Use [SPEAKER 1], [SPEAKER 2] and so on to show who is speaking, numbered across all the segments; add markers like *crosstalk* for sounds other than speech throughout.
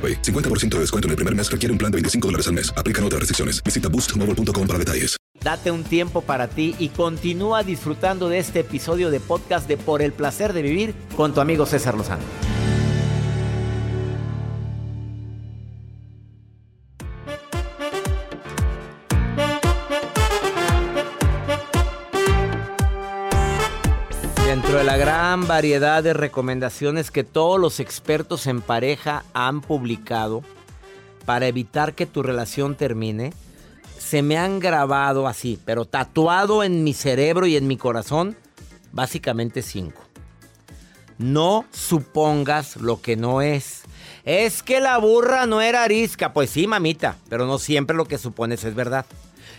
[SPEAKER 1] AroPay. 50% de descuento en el primer mes requiere un plan de 25 dólares al mes. Aplican otras restricciones. Visita boostmobile.com para detalles.
[SPEAKER 2] Date un tiempo para ti y continúa disfrutando de este episodio de podcast de Por el placer de vivir con tu amigo César Lozano. Dentro de la gran variedad de recomendaciones que todos los expertos en pareja han publicado para evitar que tu relación termine, se me han grabado así, pero tatuado en mi cerebro y en mi corazón, básicamente cinco. No supongas lo que no es. Es que la burra no era arisca. Pues sí, mamita, pero no siempre lo que supones es verdad.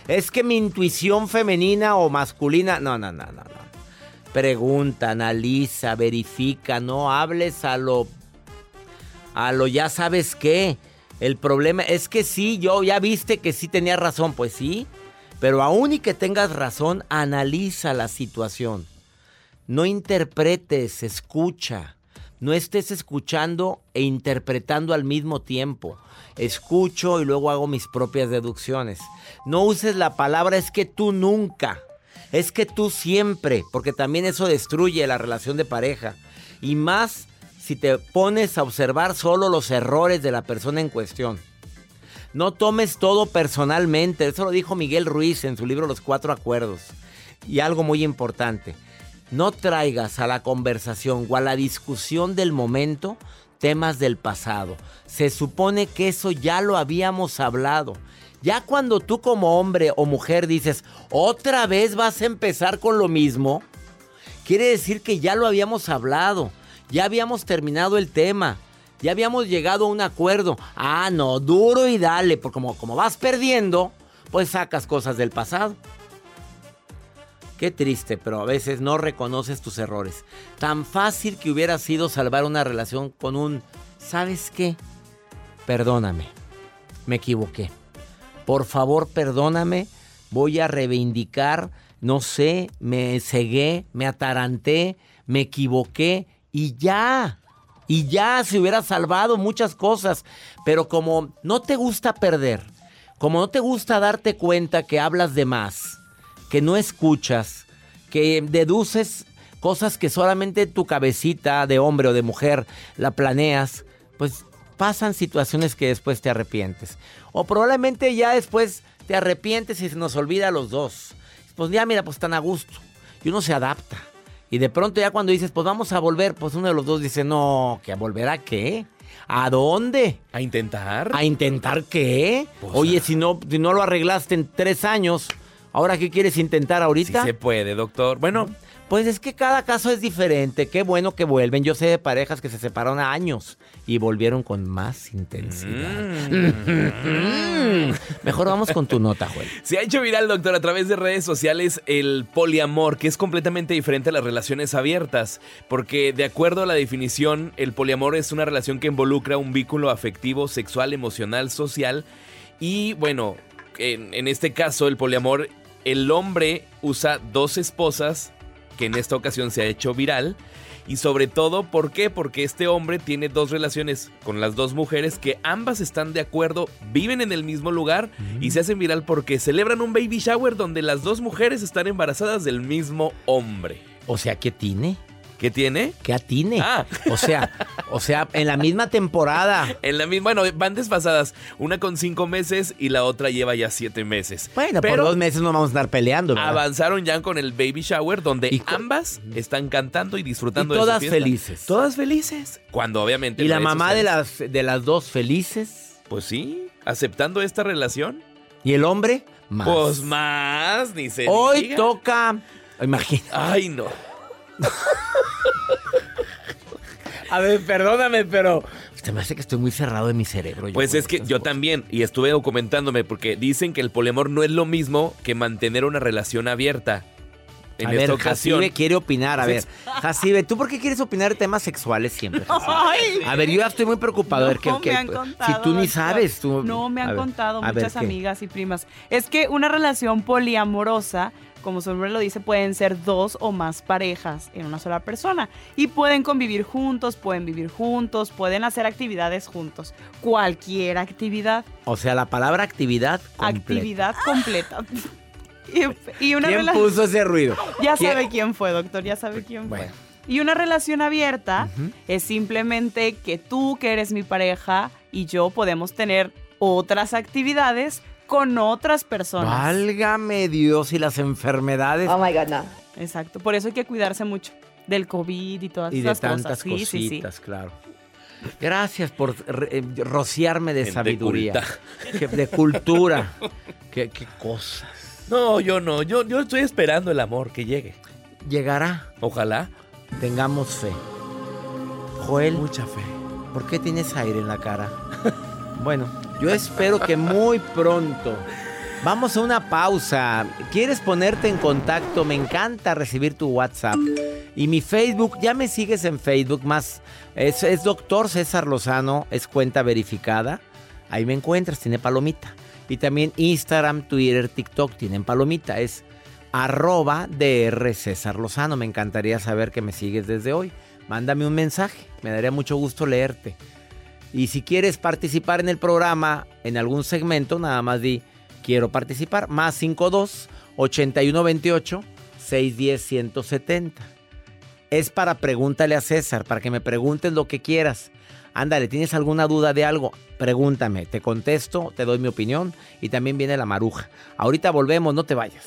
[SPEAKER 2] Es que mi intuición femenina o masculina... No, no, no, no, no. Pregunta, analiza, verifica, no hables a lo... A lo ya sabes qué. El problema es que sí, yo ya viste que sí tenía razón, pues sí. Pero aún y que tengas razón, analiza la situación. No interpretes, escucha. No estés escuchando e interpretando al mismo tiempo. Escucho y luego hago mis propias deducciones. No uses la palabra es que tú nunca es que tú siempre, porque también eso destruye la relación de pareja. Y más si te pones a observar solo los errores de la persona en cuestión. No tomes todo personalmente, eso lo dijo Miguel Ruiz en su libro Los Cuatro Acuerdos. Y algo muy importante, no traigas a la conversación o a la discusión del momento temas del pasado. Se supone que eso ya lo habíamos hablado. Ya cuando tú como hombre o mujer dices, otra vez vas a empezar con lo mismo, quiere decir que ya lo habíamos hablado, ya habíamos terminado el tema, ya habíamos llegado a un acuerdo. Ah, no, duro y dale, porque como, como vas perdiendo, pues sacas cosas del pasado. Qué triste, pero a veces no reconoces tus errores. Tan fácil que hubiera sido salvar una relación con un, ¿sabes qué? Perdóname, me equivoqué. Por favor, perdóname. Voy a reivindicar, no sé, me cegué, me ataranté, me equivoqué y ya. Y ya se hubiera salvado muchas cosas. Pero como no te gusta perder, como no te gusta darte cuenta que hablas de más, que no escuchas, que deduces cosas que solamente tu cabecita de hombre o de mujer la planeas, pues pasan situaciones que después te arrepientes. O probablemente ya después te arrepientes y se nos olvida a los dos. Pues ya mira, pues están a gusto. Y uno se adapta. Y de pronto ya cuando dices, pues vamos a volver, pues uno de los dos dice, no, ¿que a volver a qué? ¿A dónde?
[SPEAKER 3] ¿A intentar?
[SPEAKER 2] ¿A intentar qué? Pues Oye, si no, si no lo arreglaste en tres años, ¿ahora qué quieres intentar ahorita?
[SPEAKER 3] Sí se puede, doctor. Bueno...
[SPEAKER 2] Pues es que cada caso es diferente. Qué bueno que vuelven. Yo sé de parejas que se separaron a años y volvieron con más intensidad. Mm. Mejor vamos con tu nota, Joel.
[SPEAKER 3] Se ha hecho viral, doctor, a través de redes sociales el poliamor, que es completamente diferente a las relaciones abiertas. Porque de acuerdo a la definición, el poliamor es una relación que involucra un vínculo afectivo, sexual, emocional, social. Y bueno, en, en este caso, el poliamor, el hombre usa dos esposas que en esta ocasión se ha hecho viral. Y sobre todo, ¿por qué? Porque este hombre tiene dos relaciones con las dos mujeres que ambas están de acuerdo, viven en el mismo lugar y se hacen viral porque celebran un baby shower donde las dos mujeres están embarazadas del mismo hombre.
[SPEAKER 2] O sea, ¿qué tiene?
[SPEAKER 3] ¿Qué tiene?
[SPEAKER 2] Que atine.
[SPEAKER 3] Ah.
[SPEAKER 2] O sea, o sea, en la misma temporada.
[SPEAKER 3] En la misma, bueno, van desfasadas. Una con cinco meses y la otra lleva ya siete meses.
[SPEAKER 2] Bueno, por
[SPEAKER 3] Pero
[SPEAKER 2] dos meses no vamos a estar peleando, ¿verdad?
[SPEAKER 3] avanzaron ya con el baby shower, donde
[SPEAKER 2] Y
[SPEAKER 3] ambas están cantando y disfrutando
[SPEAKER 2] Y
[SPEAKER 3] de su
[SPEAKER 2] todas felices.
[SPEAKER 3] Todas felices. Cuando obviamente.
[SPEAKER 2] Y la mamá de las, de las dos felices.
[SPEAKER 3] Pues sí, aceptando esta relación.
[SPEAKER 2] ¿Y el hombre? Más.
[SPEAKER 3] Pues más, ni se
[SPEAKER 2] Hoy
[SPEAKER 3] diga.
[SPEAKER 2] toca. Imagina.
[SPEAKER 3] Ay, no.
[SPEAKER 2] A ver, perdóname, pero. Se me hace que estoy muy cerrado de mi cerebro. yo
[SPEAKER 3] Pues es que yo
[SPEAKER 2] cosas.
[SPEAKER 3] también, y estuve documentándome, porque dicen que el poliamor no es lo mismo que mantener una relación abierta. En
[SPEAKER 2] a
[SPEAKER 3] esta
[SPEAKER 2] ver,
[SPEAKER 3] ocasión.
[SPEAKER 2] Jacibe quiere opinar. A ver, Jacibe, ¿tú por qué quieres opinar de temas sexuales siempre? Jacibe? A ver, yo ya estoy muy preocupado. a ver, ¿qué,
[SPEAKER 4] me han contado,
[SPEAKER 2] si tú ni sabes, tú.
[SPEAKER 4] No, me han
[SPEAKER 2] ver,
[SPEAKER 4] contado
[SPEAKER 2] ver,
[SPEAKER 4] muchas amigas y primas. Es que una relación poliamorosa, como su nombre lo dice, pueden ser dos o más parejas en una sola persona. Y pueden convivir juntos, pueden vivir juntos, pueden hacer actividades juntos. Cualquier actividad.
[SPEAKER 2] O sea, la palabra actividad. completa.
[SPEAKER 4] Actividad completa. *laughs* y, y una
[SPEAKER 2] ¿Quién puso ese ruido?
[SPEAKER 4] Ya
[SPEAKER 2] ¿Quién?
[SPEAKER 4] sabe quién fue, doctor, ya sabe quién
[SPEAKER 2] Bueno.
[SPEAKER 4] fue. Y una relación abierta es simplemente que tú, que eres mi pareja, y yo podemos tener otras actividades con otras personas.
[SPEAKER 2] Válgame Dios y las enfermedades.
[SPEAKER 5] Oh my God, no.
[SPEAKER 4] Exacto. Por eso hay que cuidarse mucho del COVID y todas
[SPEAKER 2] y de
[SPEAKER 4] esas
[SPEAKER 2] tantas
[SPEAKER 4] cosas. Sí, sí, sí.
[SPEAKER 2] cositas, claro. Gracias por eh, rociarme de
[SPEAKER 3] Gente
[SPEAKER 2] sabiduría,
[SPEAKER 3] culta.
[SPEAKER 2] de cultura. *laughs* qué, qué cosas.
[SPEAKER 3] No, yo no. Yo, yo estoy esperando el amor que llegue.
[SPEAKER 2] Llegará,
[SPEAKER 3] Ojalá.
[SPEAKER 2] tengamos fe. Joel,
[SPEAKER 3] Mucha fe.
[SPEAKER 2] ¿por qué tienes aire en la cara? *laughs* bueno, yo espero que muy pronto. Vamos a una pausa. ¿Quieres ponerte en contacto? Me encanta recibir tu WhatsApp. Y mi Facebook, ya me sigues en Facebook, más es, es doctor César Lozano, es cuenta verificada. Ahí me encuentras, tiene palomita. Y también Instagram, Twitter, TikTok tienen palomita. Es arroba DR César Lozano. Me encantaría saber que me sigues desde hoy. Mándame un mensaje, me daría mucho gusto leerte. Y si quieres participar en el programa, en algún segmento, nada más di, quiero participar. Más 52 8128 610 170. Es para pregúntale a César, para que me preguntes lo que quieras. Ándale, ¿tienes alguna duda de algo? Pregúntame, te contesto, te doy mi opinión y también viene la maruja. Ahorita volvemos, no te vayas.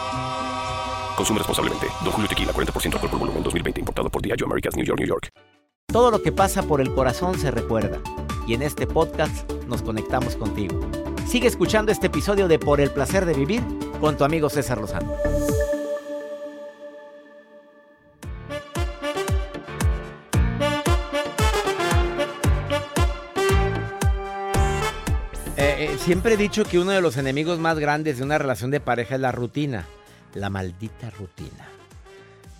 [SPEAKER 6] Consume responsablemente. Don Julio Tequila, 40% alcohol por volumen, 2020. Importado por Diageo Americas, New York, New York.
[SPEAKER 2] Todo lo que pasa por el corazón se recuerda. Y en este podcast nos conectamos contigo. Sigue escuchando este episodio de Por el placer de vivir con tu amigo César Lozano. Eh, eh, siempre he dicho que uno de los enemigos más grandes de una relación de pareja es la rutina. La maldita rutina.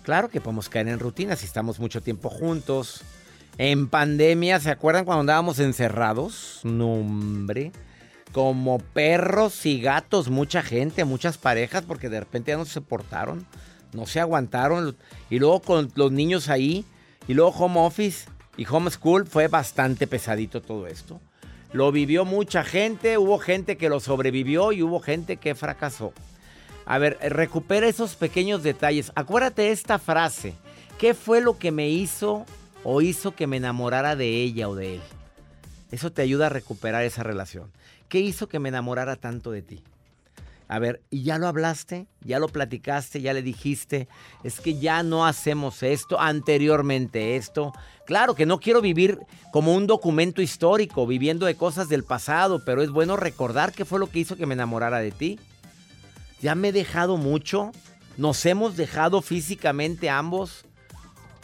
[SPEAKER 2] Claro que podemos caer en rutina si estamos mucho tiempo juntos. En pandemia, ¿se acuerdan cuando andábamos encerrados? No, hombre. Como perros y gatos, mucha gente, muchas parejas, porque de repente ya no se soportaron, no se aguantaron. Y luego con los niños ahí, y luego home office y home school, fue bastante pesadito todo esto. Lo vivió mucha gente, hubo gente que lo sobrevivió y hubo gente que fracasó. A ver, recupera esos pequeños detalles. Acuérdate esta frase. ¿Qué fue lo que me hizo o hizo que me enamorara de ella o de él? Eso te ayuda a recuperar esa relación. ¿Qué hizo que me enamorara tanto de ti? A ver, ¿y ya lo hablaste? ¿Ya lo platicaste? ¿Ya le dijiste? Es que ya no hacemos esto, anteriormente esto. Claro que no quiero vivir como un documento histórico, viviendo de cosas del pasado, pero es bueno recordar qué fue lo que hizo que me enamorara de ti. Ya me he dejado mucho. Nos hemos dejado físicamente ambos.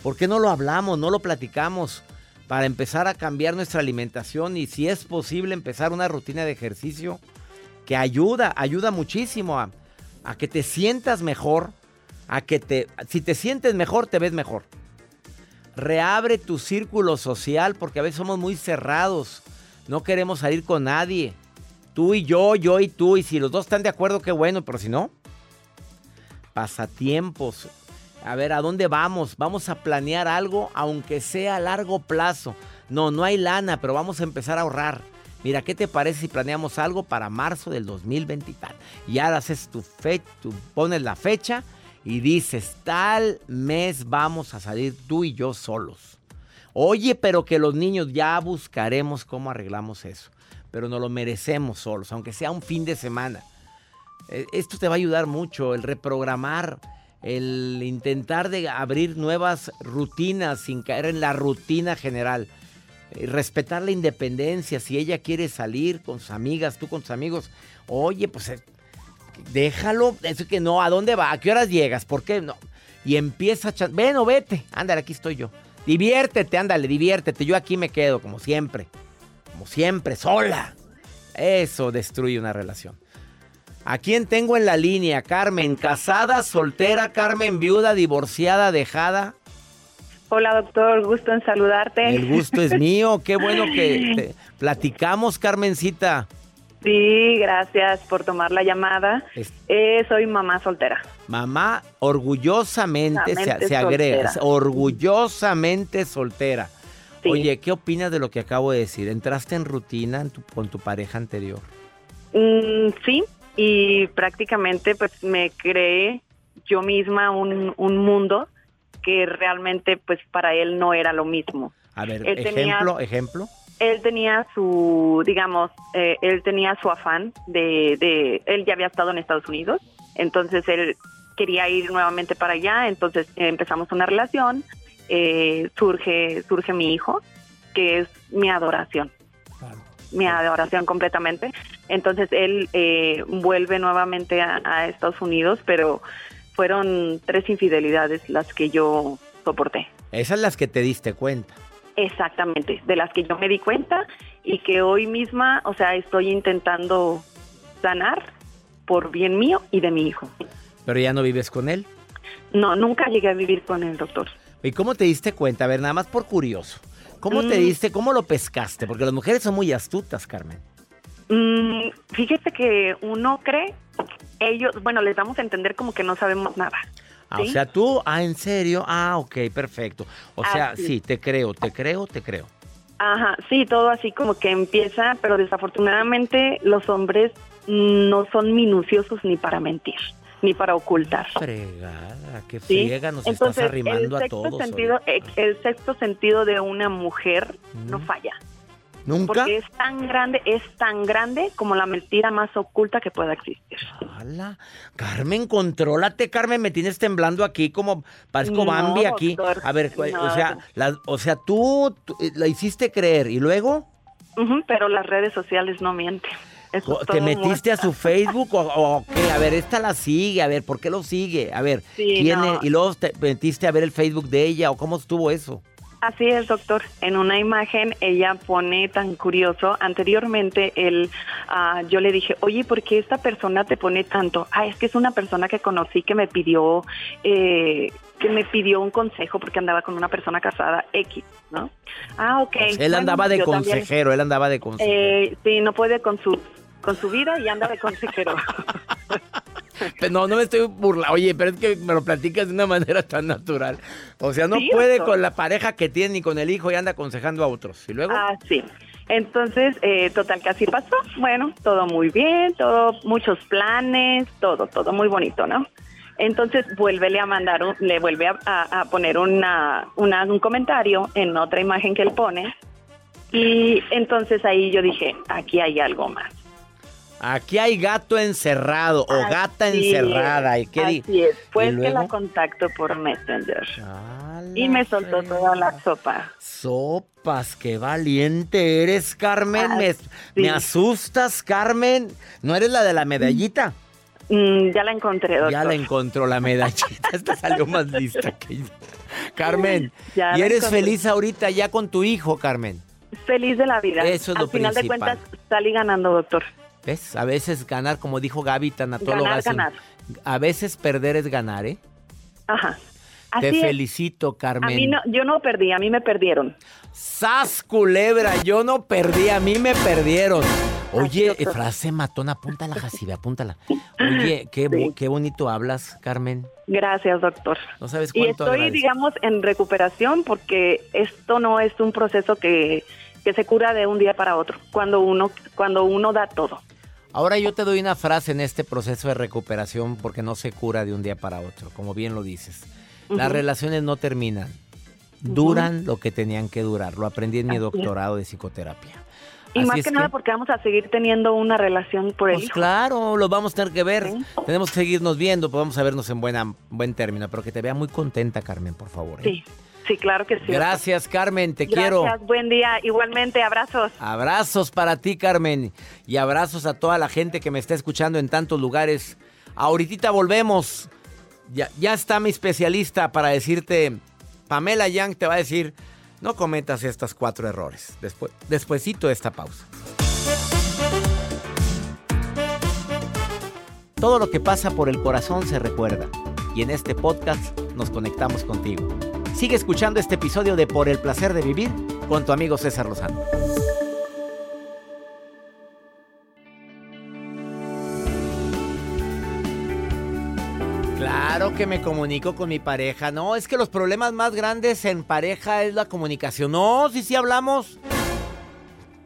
[SPEAKER 2] ¿Por qué no lo hablamos, no lo platicamos? Para empezar a cambiar nuestra alimentación y si es posible empezar una rutina de ejercicio que ayuda, ayuda muchísimo a, que te sientas mejor, a que te, si te sientes mejor, te ves mejor. Reabre tu círculo social porque a veces somos muy cerrados, no queremos salir con nadie. Tú y yo, yo y tú, y si los dos están de acuerdo, qué bueno, pero si no, pasatiempos. A ver, ¿a dónde vamos? Vamos a planear algo, aunque sea a largo plazo. No, no hay lana, pero vamos a empezar a ahorrar. Mira, ¿qué te parece si planeamos algo para marzo del 2020 y tal? Y ahora haces tu fecha, tú pones la fecha y dices, tal mes vamos a salir tú y yo solos. Oye, pero que los niños ya buscaremos cómo arreglamos eso. Pero no lo merecemos solos, aunque sea un fin de semana. E, esto te va a ayudar mucho, el reprogramar, el intentar de abrir nuevas rutinas sin caer en la rutina general. Eh, respetar la independencia. Si ella quiere salir con sus amigas, tú con tus amigos, oye, pues eh, déjalo. Eso que no, ¿a dónde va? ¿A qué horas llegas? ¿Por qué no? Y empieza a... Ven o vete. Ándale, aquí estoy yo. Diviértete, ándale, diviértete. Yo aquí me quedo, como siempre. Como siempre, sola. Eso destruye una relación. ¿A quién tengo en la línea? Carmen, casada, soltera, Carmen, viuda, divorciada, dejada.
[SPEAKER 5] Hola doctor, gusto en saludarte.
[SPEAKER 2] El gusto es *laughs* mío, qué bueno que platicamos, Carmencita.
[SPEAKER 5] Sí, gracias por tomar la llamada. Eh, soy mamá soltera.
[SPEAKER 2] Mamá orgullosamente se, agrega, orgullosamente soltera. Oye, ¿qué opinas de lo que acabo de decir? ¿Entraste en rutina con tu pareja anterior?
[SPEAKER 5] Mm, sí, y prácticamente pues me creé yo misma un, un mundo que realmente pues para él no era lo mismo.
[SPEAKER 2] A ver, ejemplo, ejemplo.
[SPEAKER 5] Él tenía su, digamos, eh, él tenía su afán de, de, él ya había estado en Estados Unidos, entonces él quería ir nuevamente para allá, entonces empezamos una relación, eh, surge, surge mi hijo, que es mi adoración. Mi adoración completamente. Entonces él eh, vuelve nuevamente a Estados Unidos, pero fueron tres infidelidades las que yo soporté.
[SPEAKER 2] Esas las que te diste cuenta.
[SPEAKER 5] Exactamente, de las que yo me di cuenta y que hoy misma, o sea, estoy intentando sanar por bien mío y de mi hijo.
[SPEAKER 2] ¿Pero ya no vives con él?
[SPEAKER 5] No, nunca llegué a vivir con el doctor.
[SPEAKER 2] ¿Y cómo te diste cuenta? A ver, nada más por curioso. ¿Cómo te mm. diste, cómo lo pescaste? Porque las mujeres son muy astutas, Carmen.
[SPEAKER 5] Mm, fíjese que uno cree ellos, bueno, les damos a entender como que no sabemos nada.
[SPEAKER 2] Ah, o sea, tú, ah, en serio, ah, ok, perfecto. O sea, sí, te creo, te creo, te creo.
[SPEAKER 5] Ajá, sí, todo así como que empieza, pero desafortunadamente los hombres no son minuciosos ni para mentir, ni para ocultar.
[SPEAKER 2] Fregada, qué friega nos estás arrimando a todos.
[SPEAKER 5] Sentido, el sexto sentido de una mujer no falla. Porque es tan grande, es tan grande como la mentira más oculta que pueda existir.
[SPEAKER 2] ¡Hala! Carmen, contrólate, Carmen, me tienes temblando aquí como parezco Bambi aquí. A ver, o sea, o sea, tú, eh, la hiciste creer y luego
[SPEAKER 5] pero las redes sociales no mienten.
[SPEAKER 2] ¿Te metiste a su Facebook o, qué? A ver, esta la sigue, a ver, ¿por qué lo sigue? A ver, ¿quién y luego te metiste a ver el Facebook de ella o cómo estuvo eso?
[SPEAKER 5] Así es, doctor. En una imagen ella pone tan curioso. Anteriormente él, ah, yo le dije, oye, ¿por qué esta persona te pone tanto? Ah, es que es una persona que conocí que me pidió, eh, que me pidió un consejo porque andaba con una persona casada X, ¿no? Ah, ok.
[SPEAKER 2] él andaba de consejero, él andaba de consejero.
[SPEAKER 5] Eh, sí, no puede con su con su vida y anda de consejero. *laughs*
[SPEAKER 2] No, no me estoy burlando. Oye, pero es que me lo platicas de una manera tan natural. O sea, no puede con la pareja que tiene ni con el hijo y anda aconsejando a otros. ¿Y luego?
[SPEAKER 5] Ah, sí. Entonces, eh, total que así pasó. Bueno, todo muy bien, todo, muchos planes, todo, todo muy bonito, ¿no? Entonces, vuélvele a mandar, le vuelve a, poner una, un comentario en otra imagen que él pone. Y entonces ahí yo dije, aquí hay algo más.
[SPEAKER 2] Aquí hay gato encerrado o gata encerrada. ¿Y qué di-
[SPEAKER 5] Así
[SPEAKER 2] ¿Y
[SPEAKER 5] que la contacto por Messenger.
[SPEAKER 2] Ah,
[SPEAKER 5] Y me soltó toda la sopa.
[SPEAKER 2] Sopas, qué valiente eres, Carmen. Me, asustas, Carmen. ¿No eres la de la medallita?
[SPEAKER 5] Mm, ya la encontré, doctor.
[SPEAKER 2] Ya la encontró la medallita. *laughs* Esta salió más lista que yo. Carmen,
[SPEAKER 5] Ya
[SPEAKER 2] ¿y eres
[SPEAKER 5] encontré.
[SPEAKER 2] feliz ahorita ya con tu hijo, Carmen?
[SPEAKER 5] Feliz de la vida.
[SPEAKER 2] Eso es
[SPEAKER 5] Al
[SPEAKER 2] lo
[SPEAKER 5] final
[SPEAKER 2] principal.
[SPEAKER 5] de cuentas, salí ganando, doctor.
[SPEAKER 2] ¿Ves? A veces ganar, como dijo Gaby, tanatóloga.
[SPEAKER 5] Ganar, ganar.
[SPEAKER 2] A veces perder es ganar, ¿eh?
[SPEAKER 5] Ajá.
[SPEAKER 2] Te
[SPEAKER 5] es.
[SPEAKER 2] felicito, Carmen.
[SPEAKER 5] A mí no, yo no perdí, a mí me perdieron.
[SPEAKER 2] ¡Sas, culebra! Yo no perdí, a mí me perdieron. Oye, frase matona, apúntala, Jacibe, apúntala. *laughs* Oye, qué,
[SPEAKER 5] Sí.
[SPEAKER 2] qué bonito hablas, Carmen.
[SPEAKER 5] Gracias, doctor.
[SPEAKER 2] No sabes
[SPEAKER 5] Y
[SPEAKER 2] cuánto
[SPEAKER 5] estoy,
[SPEAKER 2] agradezco.
[SPEAKER 5] digamos, en recuperación porque esto no es un proceso que, que se cura de un día para otro, cuando uno, cuando uno da todo.
[SPEAKER 2] Ahora yo te doy una frase en este proceso de recuperación porque no se cura de un día para otro, como bien lo dices. Las relaciones no terminan, duran lo que tenían que durar. Lo aprendí en mi doctorado de psicoterapia.
[SPEAKER 5] Y
[SPEAKER 2] Así
[SPEAKER 5] más que, nada porque vamos a seguir teniendo una relación por el
[SPEAKER 2] Pues
[SPEAKER 5] hijo.
[SPEAKER 2] claro, lo vamos a tener que ver.
[SPEAKER 5] Sí.
[SPEAKER 2] Tenemos que seguirnos viendo, podemos vernos en buena, buen término, pero que te vea muy contenta, Carmen, por favor. ¿eh?
[SPEAKER 5] Sí, sí, claro que sí.
[SPEAKER 2] Gracias, Carmen, te
[SPEAKER 5] Gracias,
[SPEAKER 2] quiero.
[SPEAKER 5] buen día. Igualmente, abrazos.
[SPEAKER 2] Abrazos para ti, Carmen, y abrazos a toda la gente que me está escuchando en tantos lugares. Ahorita volvemos. Ya, ya está mi especialista para decirte, Pamela Young te va a decir, no cometas estos cuatro errores. Después, despuesito de esta pausa. Todo lo que pasa por el corazón se recuerda. Y en este podcast nos conectamos contigo. Sigue escuchando este episodio de Por el placer de vivir con tu amigo César Lozano. Claro que me comunico con mi pareja. No, es que los problemas más grandes en pareja es la comunicación. No, sí, sí hablamos.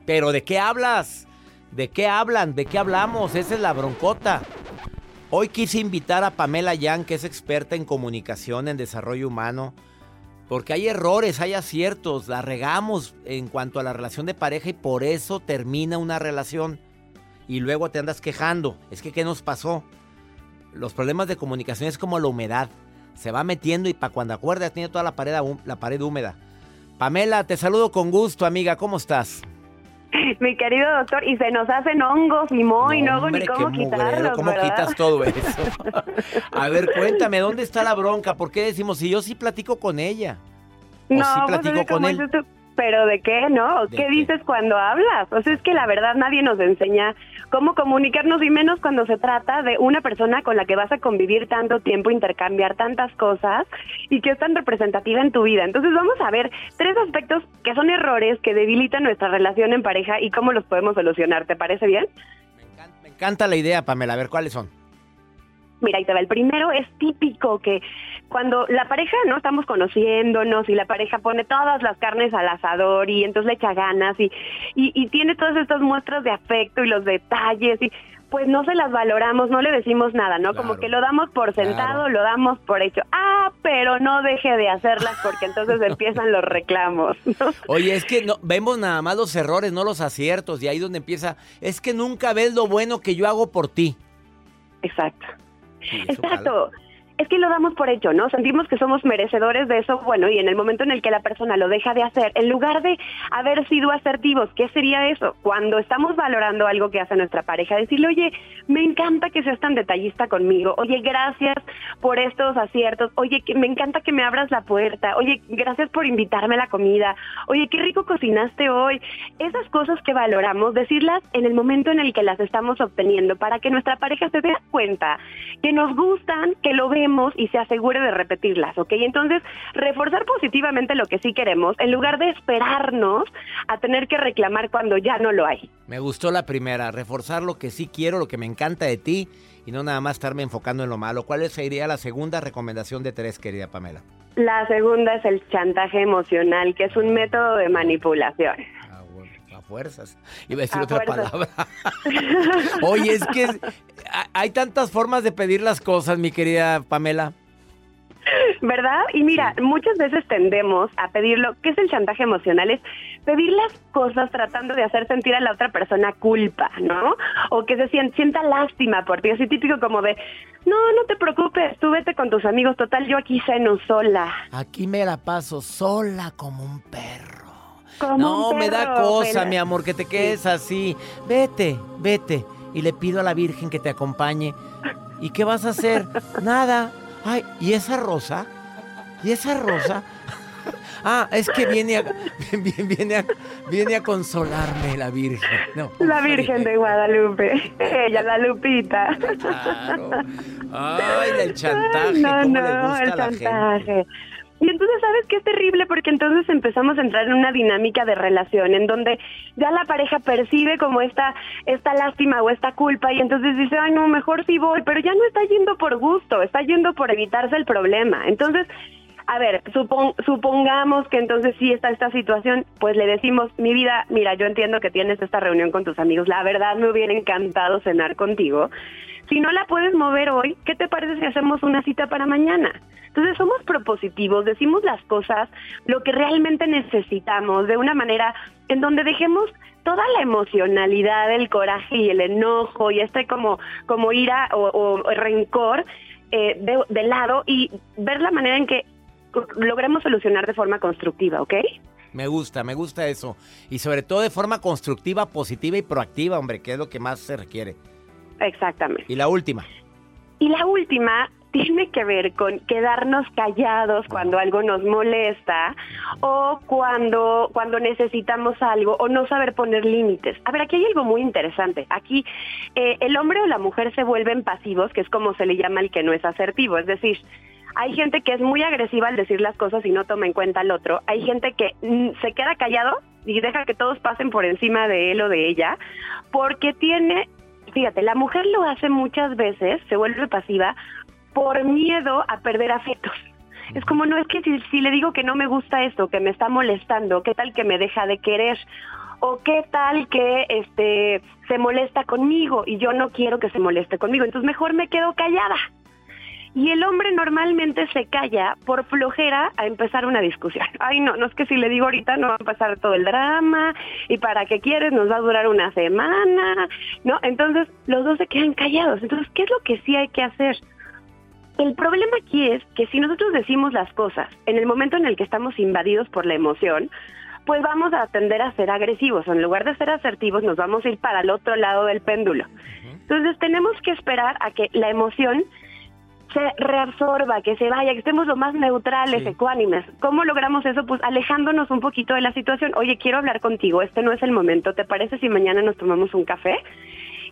[SPEAKER 2] Pero ¿de qué hablas? ¿De qué hablan? ¿De qué hablamos? Esa es la broncota. Hoy quise invitar a Pamela Yang, que es experta en comunicación, en desarrollo humano, porque hay errores, hay aciertos, la regamos en cuanto a la relación de pareja y por eso termina una relación. Y luego te andas quejando. Es que, ¿qué nos pasó? Los problemas de comunicación es como la humedad. Se va metiendo y para cuando acuerdas tiene toda la pared, la pared húmeda. Pamela, te saludo con gusto, amiga. ¿Cómo estás? *laughs*
[SPEAKER 7] Mi querido doctor, y se nos hacen hongos y moho y no hago ni
[SPEAKER 2] hombre,
[SPEAKER 7] cómo
[SPEAKER 2] qué mugrero,
[SPEAKER 7] quitarlos,
[SPEAKER 2] ¿Cómo
[SPEAKER 7] ¿verdad?
[SPEAKER 2] quitas todo *laughs* eso? *laughs* A ver, cuéntame, ¿dónde está la bronca? ¿Por qué decimos si yo sí platico con ella? ¿O
[SPEAKER 7] No,
[SPEAKER 2] sí
[SPEAKER 7] pues
[SPEAKER 2] platico
[SPEAKER 7] es que
[SPEAKER 2] con él?
[SPEAKER 7] tú, pero ¿de qué, no?
[SPEAKER 2] ¿De
[SPEAKER 7] ¿Qué,
[SPEAKER 2] qué?
[SPEAKER 7] dices cuando hablas? O sea, es que la verdad nadie nos enseña cómo comunicarnos y menos cuando se trata de una persona con la que vas a convivir tanto tiempo, intercambiar tantas cosas y que es tan representativa en tu vida. Entonces vamos a ver tres aspectos que son errores que debilitan nuestra relación en pareja y cómo los podemos solucionar. ¿Te parece bien?
[SPEAKER 2] Me encanta, me encanta la idea, Pamela. A ver, ¿cuáles son?
[SPEAKER 7] Mira, ahí te va. El primero es típico que cuando la pareja no estamos conociéndonos y la pareja pone todas las carnes al asador y entonces le echa ganas y, y, y tiene todas estas muestras de afecto y los detalles y pues no se las valoramos, no le decimos nada, ¿no? Como que lo damos por sentado,
[SPEAKER 2] Claro.
[SPEAKER 7] lo damos por hecho. Ah, pero no deje de hacerlas porque entonces *laughs* empiezan los reclamos. ¿no?
[SPEAKER 2] Oye, es que no, vemos nada más los errores, no los aciertos. Y ahí donde empieza, es que nunca ves lo bueno que yo hago por ti.
[SPEAKER 7] Exacto. Exacto. Es que lo damos por hecho, ¿no? Sentimos que somos merecedores de eso, bueno, y en el momento en el que la persona lo deja de hacer, en lugar de haber sido asertivos, ¿qué sería eso? Cuando estamos valorando algo que hace nuestra pareja, decirle, oye, me encanta que seas tan detallista conmigo, oye, gracias por estos aciertos, oye, que me encanta que me abras la puerta, oye, gracias por invitarme a la comida, oye, qué rico cocinaste hoy. Esas cosas que valoramos, decirlas en el momento en el que las estamos obteniendo para que nuestra pareja se dé cuenta que nos gustan, que lo vemos y se asegure de repetirlas, ¿ok? Entonces, reforzar positivamente lo que sí queremos en lugar de esperarnos a tener que reclamar cuando ya no lo hay.
[SPEAKER 2] Me gustó la primera, reforzar lo que sí quiero, lo que me encanta de ti y no nada más estarme enfocando en lo malo. ¿Cuál sería la segunda recomendación de tres, querida Pamela?
[SPEAKER 7] La segunda es el chantaje emocional, que es un método de manipulación.
[SPEAKER 2] A fuerzas. Iba a decir
[SPEAKER 7] A
[SPEAKER 2] otra
[SPEAKER 7] fuerzas.
[SPEAKER 2] palabra. *laughs* Oye, es que es- hay tantas formas de pedir las cosas, mi querida Pamela.
[SPEAKER 7] ¿Verdad? Y mira, muchas veces tendemos a pedirlo, ¿qué es el chantaje emocional? Es pedir las cosas tratando de hacer sentir a la otra persona culpa, ¿no? O que se sienta, lástima por ti, así típico como de, no, no te preocupes, tú vete con tus amigos, total, yo aquí ceno sola.
[SPEAKER 2] Aquí me la paso sola como un perro. No, me da cosa, mi amor, que te quedes así. Vete, vete. Y le pido a la Virgen que te acompañe. ¿Y qué vas a hacer? *laughs* Nada, Ay, ¿y esa rosa? ¿Y esa rosa? *laughs* Ah, es que viene a, *laughs* viene a, viene a consolarme la Virgen. No,
[SPEAKER 7] la Virgen de Guadalupe. Ella, la Lupita.
[SPEAKER 2] Claro. Ay, el chantaje. No, ¿Cómo no, le gusta el chantaje.
[SPEAKER 7] Y entonces, ¿sabes qué es terrible? Porque entonces empezamos a entrar en una dinámica de relación en donde ya la pareja percibe como esta, esta lástima o esta culpa y entonces dice, ay, no, mejor sí voy, pero ya no está yendo por gusto, está yendo por evitarse el problema. Entonces, a ver, supongamos que entonces sí está esta situación, pues le decimos, mi vida, mira, yo entiendo que tienes esta reunión con tus amigos, la verdad me hubiera encantado cenar contigo. Si no la puedes mover hoy, ¿qué te parece si hacemos una cita para mañana? Entonces somos propositivos, decimos las cosas, lo que realmente necesitamos, de una manera en donde dejemos toda la emocionalidad, el coraje y el enojo y este como, como ira o, rencor eh, de, lado y ver la manera en que logremos solucionar de forma constructiva, ¿ok?
[SPEAKER 2] Me gusta, me gusta eso. Y sobre todo de forma constructiva, positiva y proactiva, hombre, que es lo que más se requiere.
[SPEAKER 7] Exactamente.
[SPEAKER 2] Y la última.
[SPEAKER 7] Y la última tiene que ver con quedarnos callados cuando algo nos molesta o cuando, cuando necesitamos algo o no saber poner límites. A ver, aquí hay algo muy interesante. Aquí eh, el hombre o la mujer se vuelven pasivos, que es como se le llama el que no es asertivo. Es decir, hay gente que es muy agresiva al decir las cosas y no toma en cuenta al otro. Hay gente que mm, se queda callado y deja que todos pasen por encima de él o de ella porque tiene fíjate, la mujer lo hace muchas veces, se vuelve pasiva por miedo a perder afectos. Es como, no, es que si, le digo que no me gusta esto, que me está molestando, ¿qué tal que me deja de querer? o qué tal que este se molesta conmigo y yo no quiero que se moleste conmigo, entonces mejor me quedo callada. Y el hombre normalmente se calla por flojera a empezar una discusión. *laughs* Ay, no, no es que si le digo ahorita no va a pasar todo el drama y para qué quieres nos va a durar una semana, ¿no? Entonces los dos se quedan callados. Entonces, ¿qué es lo que sí hay que hacer? El problema aquí es que si nosotros decimos las cosas en el momento en el que estamos invadidos por la emoción, pues vamos a tender a ser agresivos. En lugar de ser asertivos, nos vamos a ir para el otro lado del péndulo. Entonces tenemos que esperar a que la emoción se reabsorba, que se vaya, que estemos lo más neutrales, ecuánimes. ¿Cómo logramos eso? Pues alejándonos un poquito de la situación. Oye, quiero hablar contigo, este no es el momento. ¿Te parece si mañana nos tomamos un café?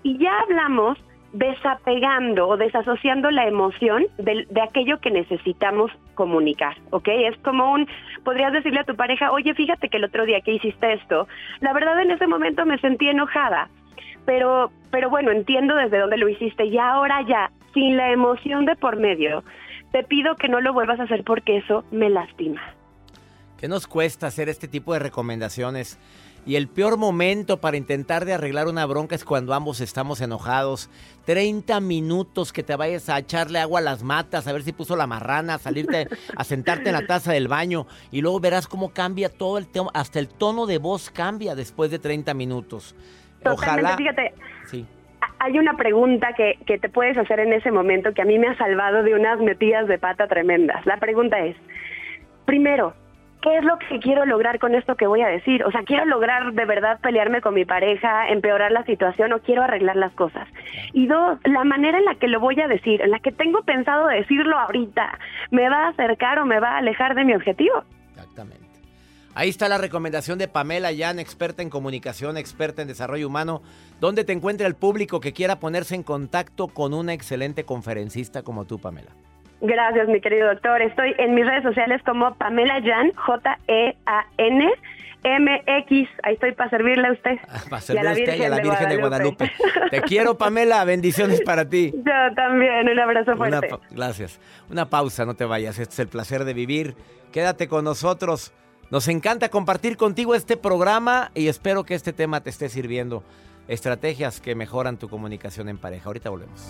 [SPEAKER 7] Y ya hablamos desapegando o desasociando la emoción de, aquello que necesitamos comunicar, ¿ok? Es como un, podrías decirle a tu pareja, oye, fíjate que el otro día que hiciste esto, la verdad en ese momento me sentí enojada, pero, pero bueno, entiendo desde dónde lo hiciste y ahora ya, sin la emoción de por medio, te pido que no lo vuelvas a hacer porque eso me lastima.
[SPEAKER 2] ¿Qué nos cuesta hacer este tipo de recomendaciones? Y el peor momento para intentar de arreglar una bronca es cuando ambos estamos enojados. 30 minutos que te vayas a echarle agua a las matas, a ver si puso la marrana, a salirte *laughs* a sentarte en la taza del baño y luego verás cómo cambia todo el tema, hasta el tono de voz cambia después de 30 minutos.
[SPEAKER 7] Ojalá. Fíjate. Sí. Hay una pregunta que, que te puedes hacer en ese momento que a mí me ha salvado de unas metidas de pata tremendas. La pregunta es, primero, ¿qué es lo que quiero lograr con esto que voy a decir? O sea, ¿quiero lograr de verdad pelearme con mi pareja, empeorar la situación o quiero arreglar las cosas? Y dos, la manera en la que lo voy a decir, en la que tengo pensado decirlo ahorita, ¿me va a acercar o me va a alejar de mi objetivo?
[SPEAKER 2] Exactamente. Ahí está la recomendación de Pamela Yan, experta en comunicación, experta en desarrollo humano. ¿Dónde te encuentra el público que quiera ponerse en contacto con una excelente conferencista como tú, Pamela?
[SPEAKER 7] Gracias, mi querido doctor. Estoy en mis redes sociales como Pamela Jan, J-E-A-N. MX, ahí estoy para servirle a usted.
[SPEAKER 2] Ah, para servirle a usted y a la Virgen de Guadalupe. Te quiero, Pamela. Bendiciones para ti. *laughs*
[SPEAKER 7] Yo también. Un abrazo fuerte.
[SPEAKER 2] gracias. Una pausa, no te vayas. Este es el placer de vivir. Quédate con nosotros. Nos encanta compartir contigo este programa y espero que este tema te esté sirviendo. Estrategias que mejoran tu comunicación en pareja. Ahorita volvemos.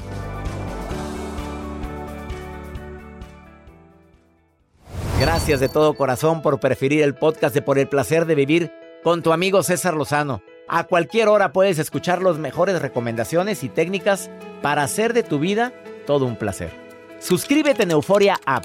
[SPEAKER 2] Gracias de todo corazón por preferir el podcast de Por el placer de vivir con tu amigo César Lozano. A cualquier hora puedes escuchar las mejores recomendaciones y técnicas para hacer de tu vida todo un placer. Suscríbete en Euforia App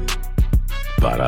[SPEAKER 8] Para,